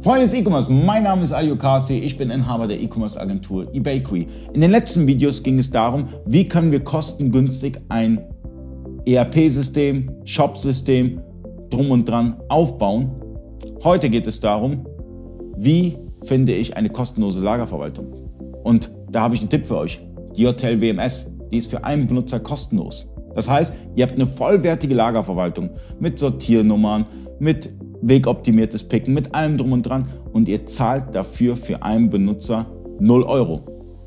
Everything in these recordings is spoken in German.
Freunde des E-Commerce, mein Name ist Alio Kasi, ich bin Inhaber der E-Commerce Agentur eBakery. In den letzten Videos ging es darum, wie können wir kostengünstig ein ERP-System, Shop-System, drum und dran aufbauen. Heute geht es darum, wie finde ich eine kostenlose Lagerverwaltung. Und da habe ich einen Tipp für euch. Die Hotel WMS, die ist für einen Benutzer kostenlos. Das heißt, ihr habt eine vollwertige Lagerverwaltung mit Sortiernummern, mit wegoptimiertes Picken mit allem drum und dran und ihr zahlt dafür für einen Benutzer 0 Euro.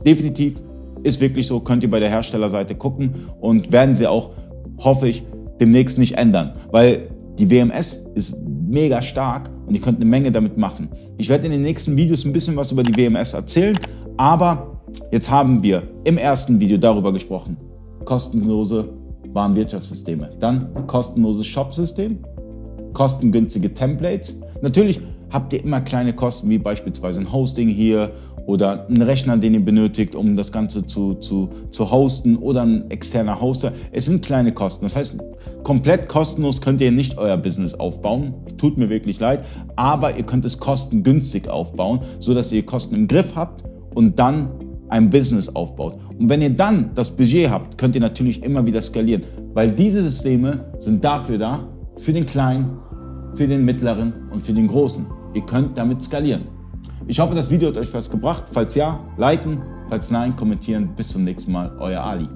Definitiv ist wirklich so, könnt ihr bei der Herstellerseite gucken und werden sie auch, hoffe ich, demnächst nicht ändern, weil die WMS ist mega stark und ihr könnt eine Menge damit machen. Ich werde in den nächsten Videos ein bisschen was über die WMS erzählen, aber jetzt haben wir im ersten Video darüber gesprochen, kostenlose Warenwirtschaftssysteme, dann kostenloses Shopsystem kostengünstige Templates. Natürlich habt ihr immer kleine Kosten, wie beispielsweise ein Hosting hier oder einen Rechner, den ihr benötigt, um das Ganze zu, zu, zu hosten oder ein externer Hoster. Es sind kleine Kosten. Das heißt, komplett kostenlos könnt ihr nicht euer Business aufbauen. Tut mir wirklich leid. Aber ihr könnt es kostengünstig aufbauen, sodass ihr Kosten im Griff habt und dann ein Business aufbaut. Und wenn ihr dann das Budget habt, könnt ihr natürlich immer wieder skalieren, weil diese Systeme sind dafür da, für den Kleinen, für den Mittleren und für den Großen. Ihr könnt damit skalieren. Ich hoffe, das Video hat euch was gebracht. Falls ja, liken. Falls nein, kommentieren. Bis zum nächsten Mal. Euer Ali.